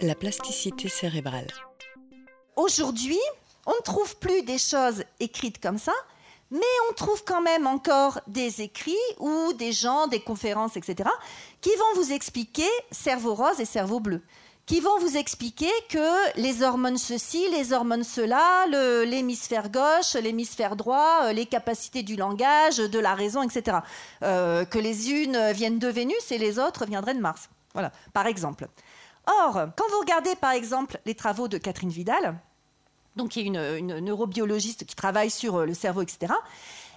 La plasticité cérébrale. Aujourd'hui, on ne trouve plus des choses écrites comme ça, mais on trouve quand même encore des écrits ou des gens, des conférences, etc., qui vont vous expliquer cerveau rose et cerveau bleu qui vont vous expliquer que les hormones ceci, les hormones cela, l'hémisphère gauche, l'hémisphère droit, euh, les capacités du langage, de la raison, etc. Euh, que les unes viennent de Vénus et les autres viendraient de Mars. Voilà, par exemple. Or, quand vous regardez par exemple les travaux de Catherine Vidal, donc qui est une, neurobiologiste qui travaille sur euh, le cerveau, etc.,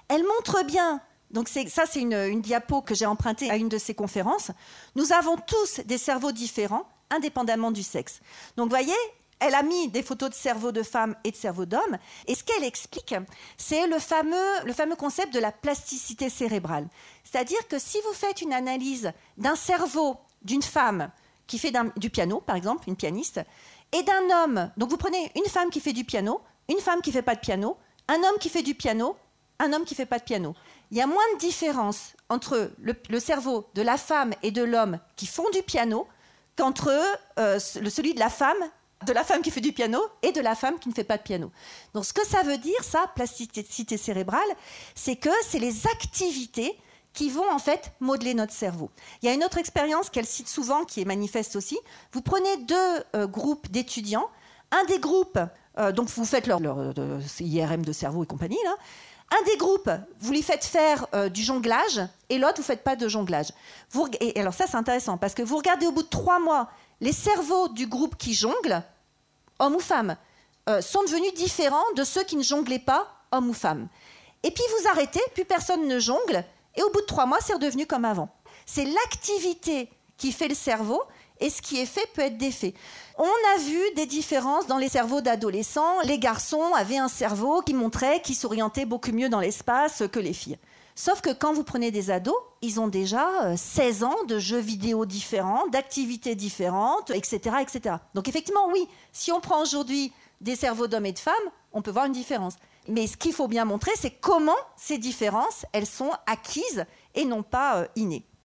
elle montre bien donc ça, c'est une, diapo que j'ai empruntée à une de ses conférences. Nous avons tous des cerveaux différents indépendamment du sexe. Donc, vous voyez, elle a mis des photos de cerveau de femmes et de cerveau d'hommes. Et ce qu'elle explique, c'est le fameux, le fameux concept de la plasticité cérébrale. C'est-à-dire que si vous faites une analyse d'un cerveau d'une femme qui fait du piano, par exemple, une pianiste, et d'un homme, donc vous prenez une femme qui fait du piano, une femme qui fait pas de piano, un homme qui fait du piano, un homme qui fait pas de piano. Il y a moins de différence entre le cerveau de la femme et de l'homme qui font du piano qu'entre euh, celui de la femme, de la femme qui fait du piano et de la femme qui ne fait pas de piano. Donc ce que ça veut dire, ça, plasticité cérébrale, c'est que c'est les activités qui vont en fait modeler notre cerveau. Il y a une autre expérience qu'elle cite souvent, qui est manifeste aussi. Vous prenez deux euh, groupes d'étudiants. Un des groupes, euh, donc vous faites leur, IRM de cerveau et compagnie, un des groupes, vous lui faites faire euh, du jonglage et l'autre, vous ne faites pas de jonglage. et alors ça, c'est intéressant parce que vous regardez au bout de trois mois, les cerveaux du groupe qui jongle, homme ou femme, euh, sont devenus différents de ceux qui ne jonglaient pas, homme ou femme. Et puis vous arrêtez, plus personne ne jongle, et au bout de trois mois, c'est redevenu comme avant. C'est l'activité qui fait le cerveau, et ce qui est fait peut être défait. On a vu des différences dans les cerveaux d'adolescents. Les garçons avaient un cerveau qui montrait qu'ils s'orientaient beaucoup mieux dans l'espace que les filles. Sauf que quand vous prenez des ados, ils ont déjà 16 euh, ans de jeux vidéo différents, d'activités différentes, etc., etc. Donc effectivement, oui, si on prend aujourd'hui des cerveaux d'hommes et de femmes, on peut voir une différence. Mais ce qu'il faut bien montrer, c'est comment ces différences, elles sont acquises et non pas euh, innées.